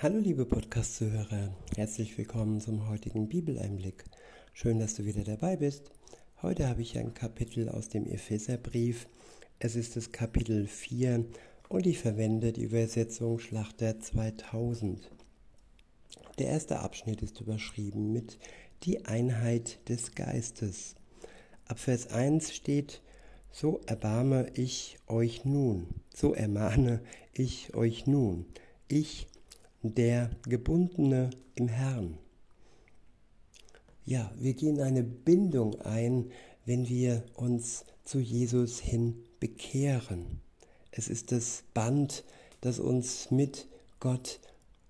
Hallo liebe Podcast-Zuhörer, herzlich willkommen zum heutigen Bibeleinblick. Schön, dass du wieder dabei bist. Heute habe ich ein Kapitel aus dem Epheserbrief. Es ist das Kapitel 4 und ich verwende die Übersetzung Schlachter 2000. Der erste Abschnitt ist überschrieben mit die Einheit des Geistes. Ab Vers 1 steht, so erbarme ich euch nun, so ermahne ich euch nun, ich der Gebundene im Herrn. Ja, wir gehen eine Bindung ein, wenn wir uns zu Jesus hin bekehren. Es ist das Band, das uns mit Gott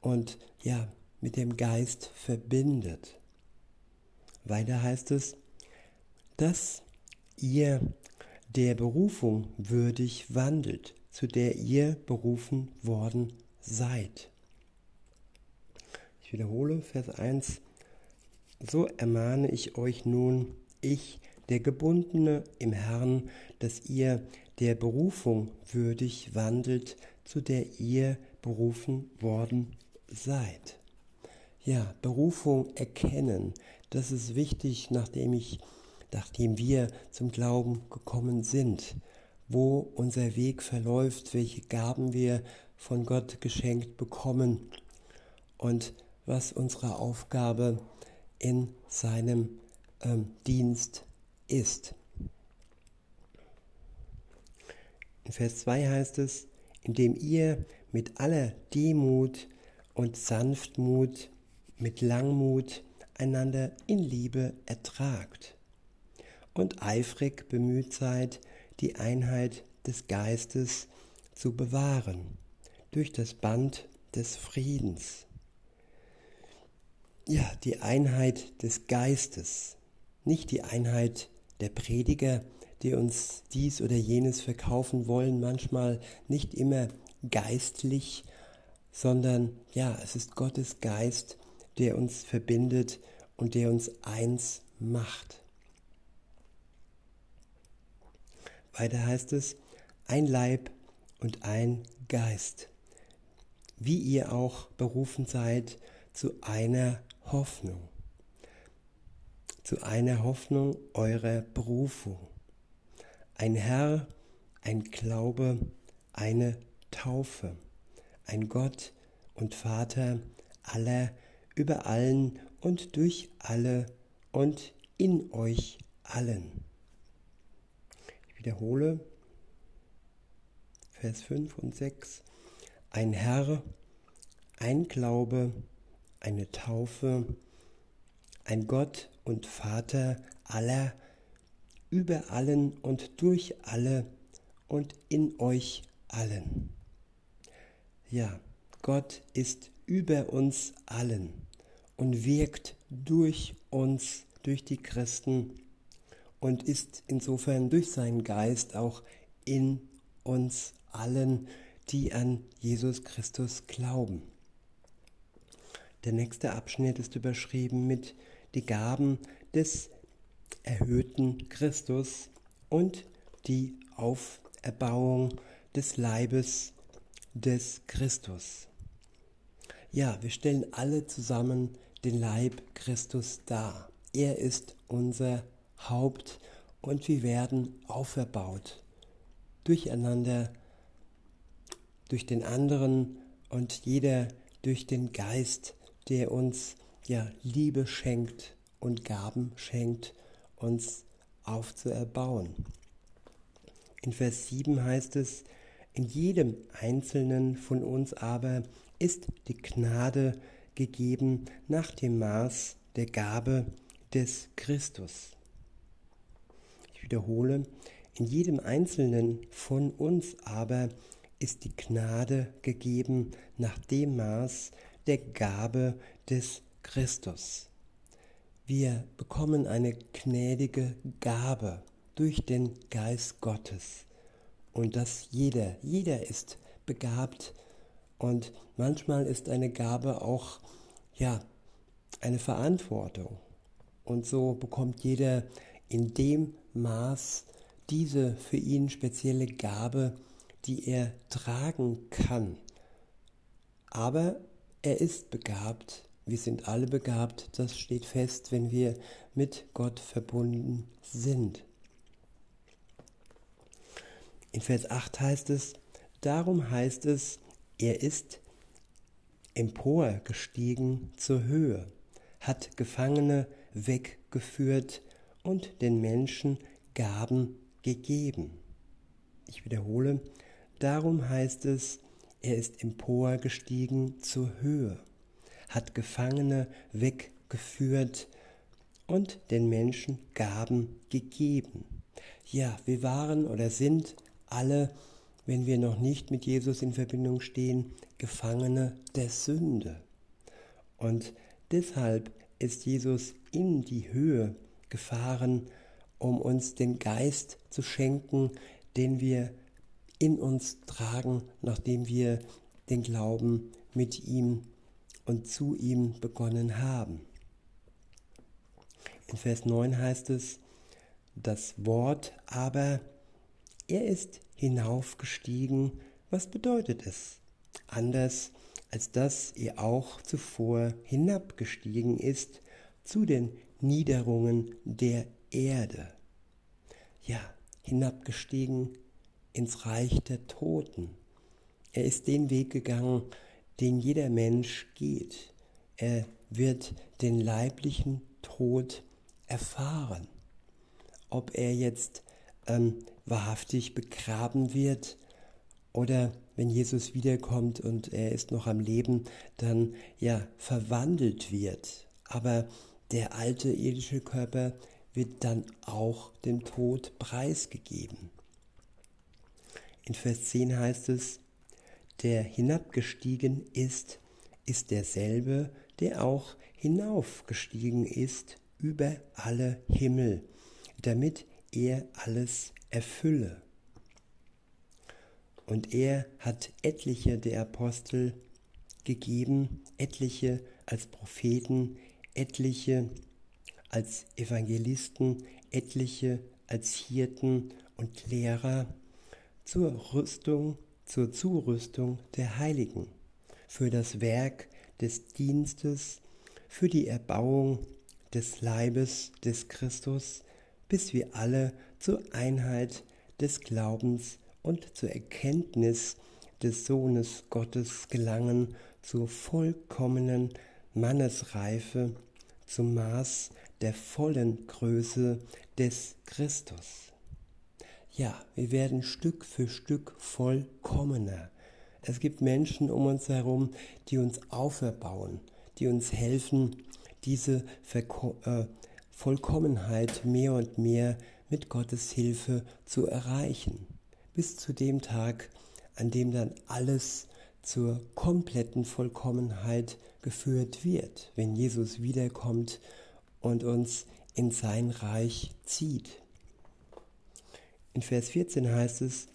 und ja, mit dem Geist verbindet. Weiter heißt es, dass ihr der Berufung würdig wandelt, zu der ihr berufen worden seid. Ich wiederhole Vers 1. So ermahne ich euch nun, ich, der Gebundene im Herrn, dass ihr der Berufung würdig wandelt, zu der ihr berufen worden seid. Ja, Berufung erkennen, das ist wichtig, nachdem ich, nachdem wir zum Glauben gekommen sind, wo unser Weg verläuft, welche Gaben wir von Gott geschenkt bekommen und was unsere Aufgabe in seinem ähm, Dienst ist. In Vers 2 heißt es, indem ihr mit aller Demut und Sanftmut, mit Langmut einander in Liebe ertragt und eifrig bemüht seid, die Einheit des Geistes zu bewahren durch das Band des Friedens ja, die Einheit des Geistes, nicht die Einheit der Prediger, die uns dies oder jenes verkaufen wollen, manchmal nicht immer geistlich, sondern ja, es ist Gottes Geist, der uns verbindet und der uns eins macht. Weiter heißt es, ein Leib und ein Geist, wie ihr auch berufen seid zu einer Hoffnung, zu einer Hoffnung eurer Berufung. Ein Herr, ein Glaube, eine Taufe, ein Gott und Vater aller, über allen und durch alle und in euch allen. Ich wiederhole Vers 5 und 6. Ein Herr, ein Glaube, eine Taufe, ein Gott und Vater aller, über allen und durch alle und in euch allen. Ja, Gott ist über uns allen und wirkt durch uns, durch die Christen und ist insofern durch seinen Geist auch in uns allen, die an Jesus Christus glauben. Der nächste Abschnitt ist überschrieben mit die Gaben des erhöhten Christus und die Auferbauung des Leibes des Christus. Ja, wir stellen alle zusammen den Leib Christus dar. Er ist unser Haupt und wir werden auferbaut durcheinander, durch den anderen und jeder durch den Geist der uns ja Liebe schenkt und Gaben schenkt, uns aufzuerbauen. In Vers 7 heißt es, in jedem Einzelnen von uns aber ist die Gnade gegeben nach dem Maß der Gabe des Christus. Ich wiederhole, in jedem Einzelnen von uns aber ist die Gnade gegeben nach dem Maß der Gabe des Christus. Wir bekommen eine gnädige Gabe durch den Geist Gottes. Und dass jeder, jeder ist begabt. Und manchmal ist eine Gabe auch, ja, eine Verantwortung. Und so bekommt jeder in dem Maß diese für ihn spezielle Gabe, die er tragen kann. Aber er ist begabt. Wir sind alle begabt. Das steht fest, wenn wir mit Gott verbunden sind. In Vers 8 heißt es, darum heißt es, er ist emporgestiegen zur Höhe, hat Gefangene weggeführt und den Menschen Gaben gegeben. Ich wiederhole, darum heißt es, er ist emporgestiegen zur Höhe, hat Gefangene weggeführt und den Menschen Gaben gegeben. Ja, wir waren oder sind alle, wenn wir noch nicht mit Jesus in Verbindung stehen, Gefangene der Sünde. Und deshalb ist Jesus in die Höhe gefahren, um uns den Geist zu schenken, den wir in uns tragen, nachdem wir den Glauben mit ihm und zu ihm begonnen haben. In Vers 9 heißt es, das Wort aber er ist hinaufgestiegen. Was bedeutet es? Anders als dass er auch zuvor hinabgestiegen ist zu den Niederungen der Erde. Ja, hinabgestiegen ins Reich der Toten. Er ist den Weg gegangen, den jeder Mensch geht. Er wird den leiblichen Tod erfahren. Ob er jetzt ähm, wahrhaftig begraben wird oder wenn Jesus wiederkommt und er ist noch am Leben, dann ja verwandelt wird. Aber der alte irdische Körper wird dann auch dem Tod preisgegeben. In Vers 10 heißt es, der hinabgestiegen ist, ist derselbe, der auch hinaufgestiegen ist über alle Himmel, damit er alles erfülle. Und er hat etliche der Apostel gegeben, etliche als Propheten, etliche als Evangelisten, etliche als Hirten und Lehrer zur Rüstung, zur Zurüstung der Heiligen, für das Werk des Dienstes, für die Erbauung des Leibes des Christus, bis wir alle zur Einheit des Glaubens und zur Erkenntnis des Sohnes Gottes gelangen, zur vollkommenen Mannesreife, zum Maß der vollen Größe des Christus. Ja, wir werden Stück für Stück vollkommener. Es gibt Menschen um uns herum, die uns auferbauen, die uns helfen, diese Verko äh, Vollkommenheit mehr und mehr mit Gottes Hilfe zu erreichen, bis zu dem Tag, an dem dann alles zur kompletten Vollkommenheit geführt wird, wenn Jesus wiederkommt und uns in sein Reich zieht. In Vers 14 heißt es,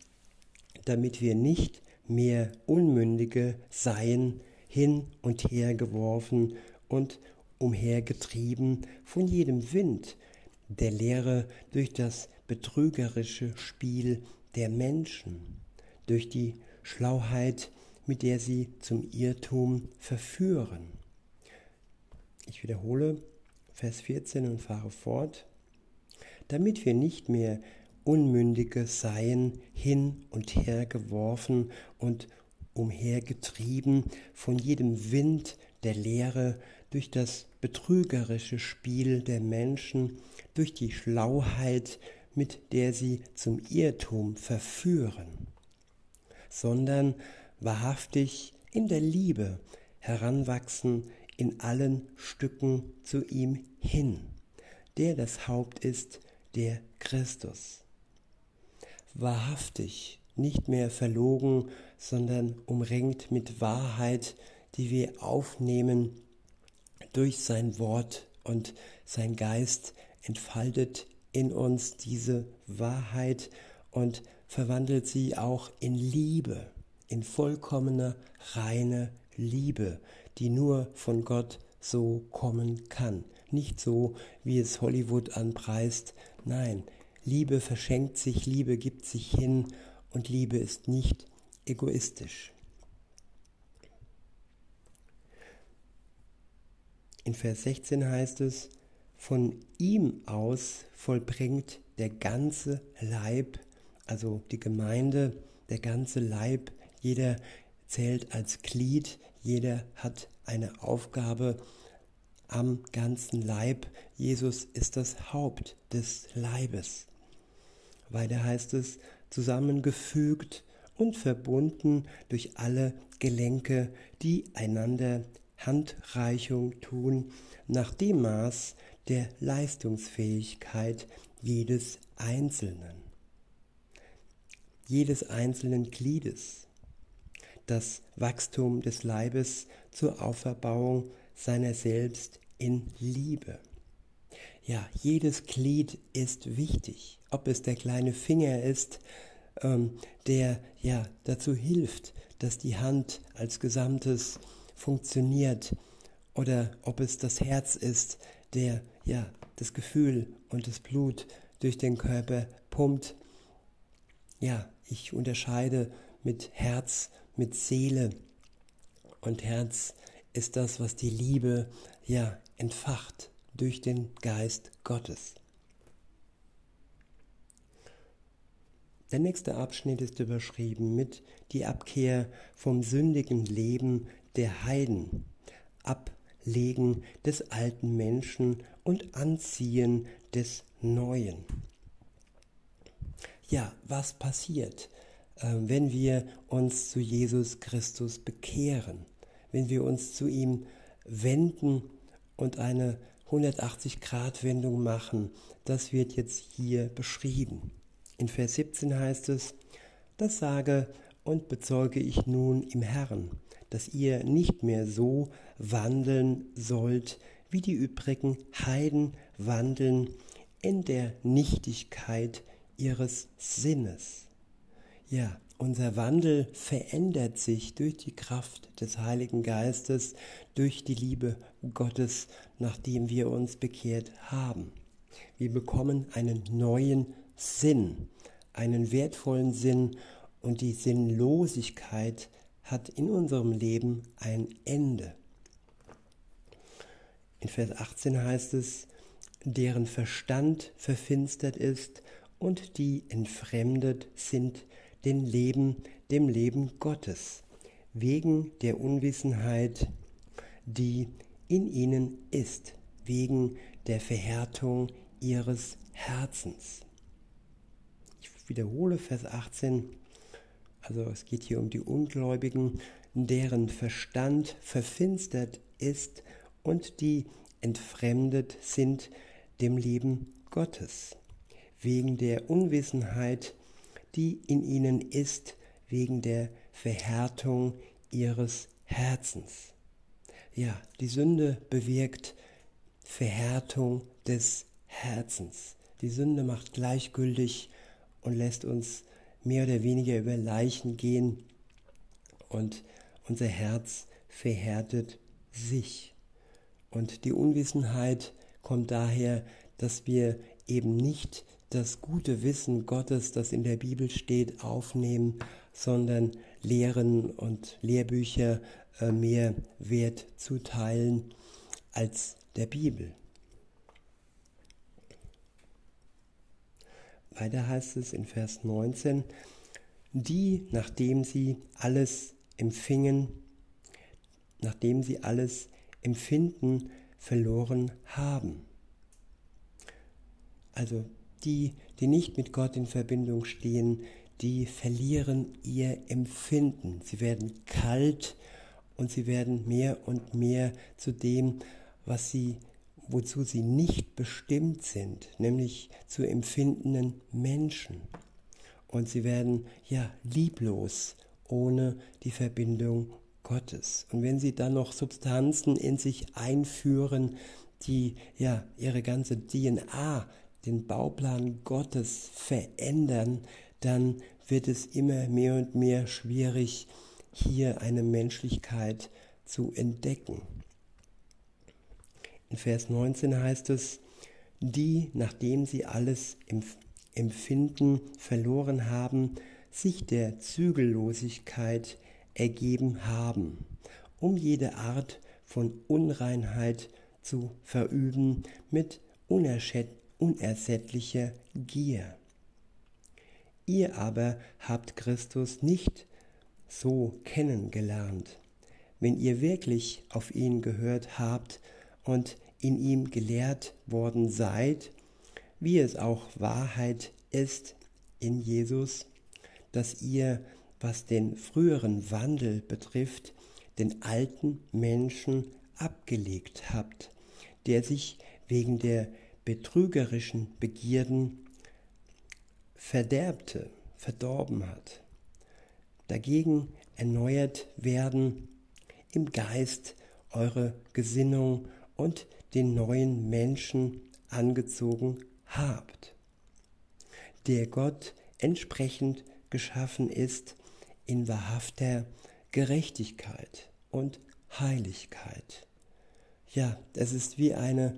damit wir nicht mehr Unmündige seien, hin und her geworfen und umhergetrieben von jedem Wind der Lehre durch das betrügerische Spiel der Menschen, durch die Schlauheit, mit der sie zum Irrtum verführen. Ich wiederhole Vers 14 und fahre fort, damit wir nicht mehr Unmündige seien, hin und her geworfen und umhergetrieben von jedem Wind der Lehre durch das betrügerische Spiel der Menschen, durch die Schlauheit, mit der sie zum Irrtum verführen, sondern wahrhaftig in der Liebe heranwachsen in allen Stücken zu ihm hin, der das Haupt ist, der Christus. Wahrhaftig, nicht mehr verlogen, sondern umringt mit Wahrheit, die wir aufnehmen durch sein Wort und sein Geist entfaltet in uns diese Wahrheit und verwandelt sie auch in Liebe, in vollkommene, reine Liebe, die nur von Gott so kommen kann. Nicht so, wie es Hollywood anpreist. Nein, Liebe verschenkt sich, Liebe gibt sich hin und Liebe ist nicht egoistisch. In Vers 16 heißt es, von ihm aus vollbringt der ganze Leib, also die Gemeinde, der ganze Leib, jeder zählt als Glied, jeder hat eine Aufgabe am ganzen Leib. Jesus ist das Haupt des Leibes. Weiter heißt es, zusammengefügt und verbunden durch alle Gelenke, die einander Handreichung tun, nach dem Maß der Leistungsfähigkeit jedes Einzelnen, jedes einzelnen Gliedes. Das Wachstum des Leibes zur Auferbauung seiner selbst in Liebe. Ja, jedes Glied ist wichtig, ob es der kleine Finger ist, ähm, der ja dazu hilft, dass die Hand als Gesamtes funktioniert, oder ob es das Herz ist, der ja das Gefühl und das Blut durch den Körper pumpt. Ja, ich unterscheide mit Herz, mit Seele. Und Herz ist das, was die Liebe ja entfacht durch den Geist Gottes. Der nächste Abschnitt ist überschrieben mit die Abkehr vom sündigen Leben der Heiden, Ablegen des alten Menschen und Anziehen des Neuen. Ja, was passiert, äh, wenn wir uns zu Jesus Christus bekehren, wenn wir uns zu ihm wenden und eine 180-Grad-Wendung machen? Das wird jetzt hier beschrieben. In Vers 17 heißt es, das sage und bezeuge ich nun im Herrn, dass ihr nicht mehr so wandeln sollt, wie die übrigen Heiden wandeln in der Nichtigkeit ihres Sinnes. Ja, unser Wandel verändert sich durch die Kraft des Heiligen Geistes, durch die Liebe Gottes, nachdem wir uns bekehrt haben. Wir bekommen einen neuen Sinn, einen wertvollen Sinn und die Sinnlosigkeit hat in unserem Leben ein Ende. In Vers 18 heißt es, deren Verstand verfinstert ist und die entfremdet sind den Leben, dem Leben Gottes, wegen der Unwissenheit, die in ihnen ist, wegen der Verhärtung ihres Herzens wiederhole Vers 18. Also es geht hier um die Ungläubigen, deren Verstand verfinstert ist und die entfremdet sind dem Leben Gottes, wegen der Unwissenheit, die in ihnen ist, wegen der Verhärtung ihres Herzens. Ja, die Sünde bewirkt Verhärtung des Herzens. Die Sünde macht gleichgültig, und lässt uns mehr oder weniger über Leichen gehen und unser Herz verhärtet sich. Und die Unwissenheit kommt daher, dass wir eben nicht das gute Wissen Gottes, das in der Bibel steht, aufnehmen, sondern Lehren und Lehrbücher äh, mehr Wert zuteilen als der Bibel. Weiter heißt es in Vers 19, die, nachdem sie alles empfingen, nachdem sie alles empfinden, verloren haben. Also die, die nicht mit Gott in Verbindung stehen, die verlieren ihr Empfinden. Sie werden kalt und sie werden mehr und mehr zu dem, was sie wozu sie nicht bestimmt sind, nämlich zu empfindenden Menschen. Und sie werden ja lieblos ohne die Verbindung Gottes. Und wenn sie dann noch Substanzen in sich einführen, die ja ihre ganze DNA, den Bauplan Gottes verändern, dann wird es immer mehr und mehr schwierig, hier eine Menschlichkeit zu entdecken. In Vers 19 heißt es, die, nachdem sie alles Empfinden verloren haben, sich der Zügellosigkeit ergeben haben, um jede Art von Unreinheit zu verüben mit unersättlicher Gier. Ihr aber habt Christus nicht so kennengelernt. Wenn ihr wirklich auf ihn gehört habt und in ihm gelehrt worden seid, wie es auch Wahrheit ist in Jesus, dass ihr, was den früheren Wandel betrifft, den alten Menschen abgelegt habt, der sich wegen der betrügerischen Begierden verderbte, verdorben hat. Dagegen erneuert werden im Geist eure Gesinnung und den neuen Menschen angezogen habt, der Gott entsprechend geschaffen ist in wahrhafter Gerechtigkeit und Heiligkeit. Ja, es ist wie eine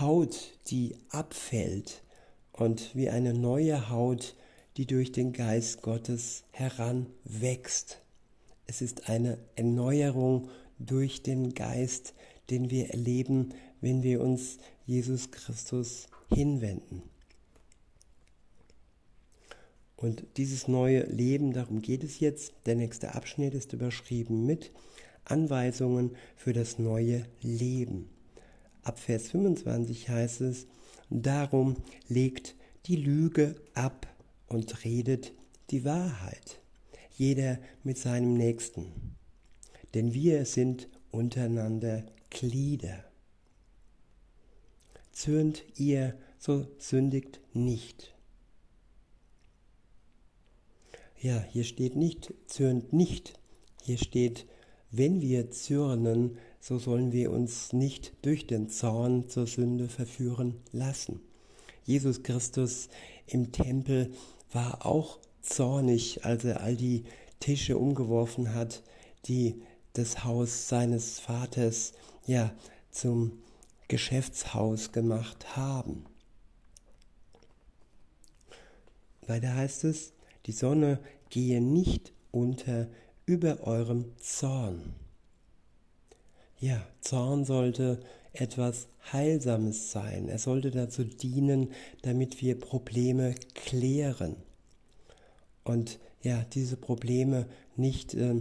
Haut, die abfällt und wie eine neue Haut, die durch den Geist Gottes heranwächst. Es ist eine Erneuerung durch den Geist, den wir erleben, wenn wir uns Jesus Christus hinwenden. Und dieses neue Leben, darum geht es jetzt. Der nächste Abschnitt ist überschrieben mit Anweisungen für das neue Leben. Ab Vers 25 heißt es, darum legt die Lüge ab und redet die Wahrheit, jeder mit seinem Nächsten. Denn wir sind untereinander Glieder. Zürnt ihr, so sündigt nicht. Ja, hier steht nicht, zürnt nicht. Hier steht, wenn wir zürnen, so sollen wir uns nicht durch den Zorn zur Sünde verführen lassen. Jesus Christus im Tempel war auch zornig, als er all die Tische umgeworfen hat, die das Haus seines Vaters ja zum Geschäftshaus gemacht haben. Weiter heißt es, die Sonne gehe nicht unter über eurem Zorn. Ja, Zorn sollte etwas Heilsames sein. Er sollte dazu dienen, damit wir Probleme klären. Und ja, diese Probleme nicht äh,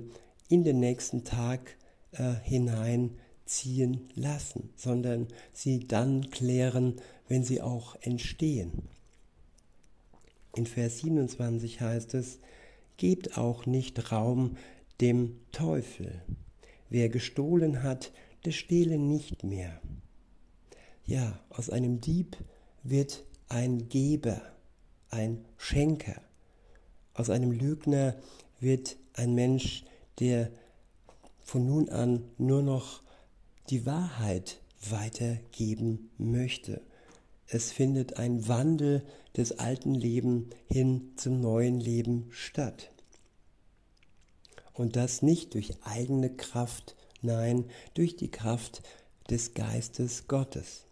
in den nächsten Tag äh, hineinziehen lassen, sondern sie dann klären, wenn sie auch entstehen. In Vers 27 heißt es, gebt auch nicht Raum dem Teufel. Wer gestohlen hat, der stehle nicht mehr. Ja, aus einem Dieb wird ein Geber, ein Schenker. Aus einem Lügner wird ein Mensch, der von nun an nur noch die Wahrheit weitergeben möchte. Es findet ein Wandel des alten Lebens hin zum neuen Leben statt. Und das nicht durch eigene Kraft, nein, durch die Kraft des Geistes Gottes.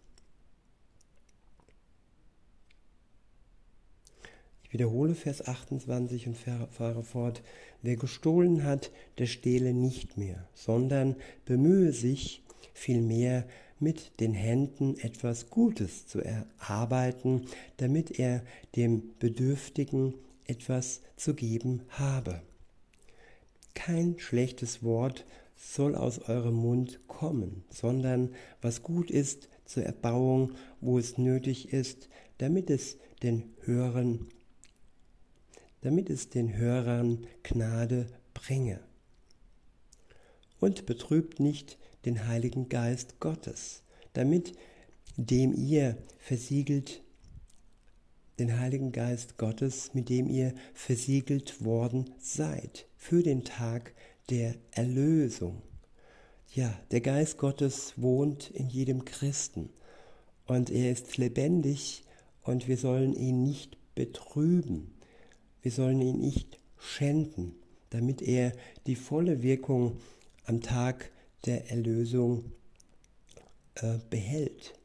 Ich wiederhole Vers 28 und fahre fort. Wer gestohlen hat, der stehle nicht mehr, sondern bemühe sich vielmehr mit den Händen etwas Gutes zu erarbeiten, damit er dem Bedürftigen etwas zu geben habe. Kein schlechtes Wort soll aus eurem Mund kommen, sondern was gut ist zur Erbauung, wo es nötig ist, damit es den Hörern damit es den Hörern Gnade bringe. Und betrübt nicht den Heiligen Geist Gottes, damit dem ihr versiegelt, den Heiligen Geist Gottes, mit dem ihr versiegelt worden seid, für den Tag der Erlösung. Ja, der Geist Gottes wohnt in jedem Christen und er ist lebendig und wir sollen ihn nicht betrüben. Wir sollen ihn nicht schänden, damit er die volle Wirkung am Tag der Erlösung äh, behält.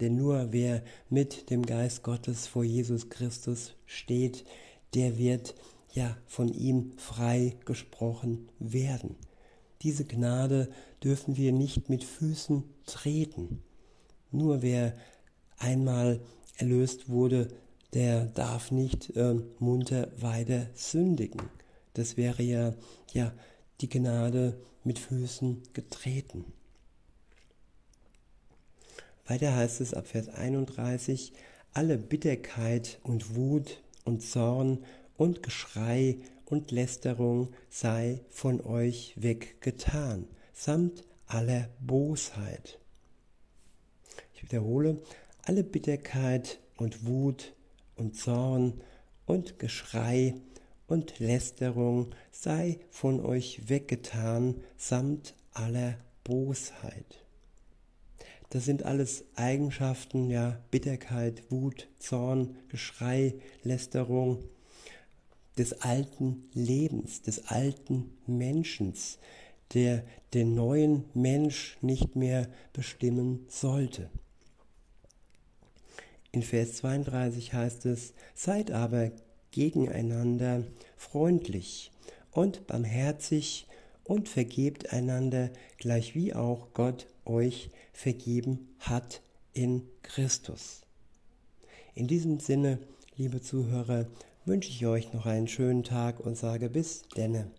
Denn nur wer mit dem Geist Gottes vor Jesus Christus steht, der wird ja von ihm frei gesprochen werden. diese Gnade dürfen wir nicht mit Füßen treten. Nur wer einmal erlöst wurde, der darf nicht äh, munter weiter sündigen. Das wäre ja, ja die Gnade mit Füßen getreten. Weiter heißt es ab Vers 31, alle Bitterkeit und Wut und Zorn und Geschrei und Lästerung sei von euch weggetan, samt aller Bosheit. Ich wiederhole, alle Bitterkeit und Wut und Zorn und Geschrei und Lästerung sei von euch weggetan, samt aller Bosheit. Das sind alles Eigenschaften, ja, Bitterkeit, Wut, Zorn, Geschrei, Lästerung des alten Lebens, des alten Menschens, der den neuen Mensch nicht mehr bestimmen sollte. In Vers 32 heißt es, seid aber gegeneinander freundlich und barmherzig und vergebt einander, gleich wie auch Gott euch vergeben hat in Christus. In diesem Sinne, liebe Zuhörer, wünsche ich euch noch einen schönen Tag und sage bis denne.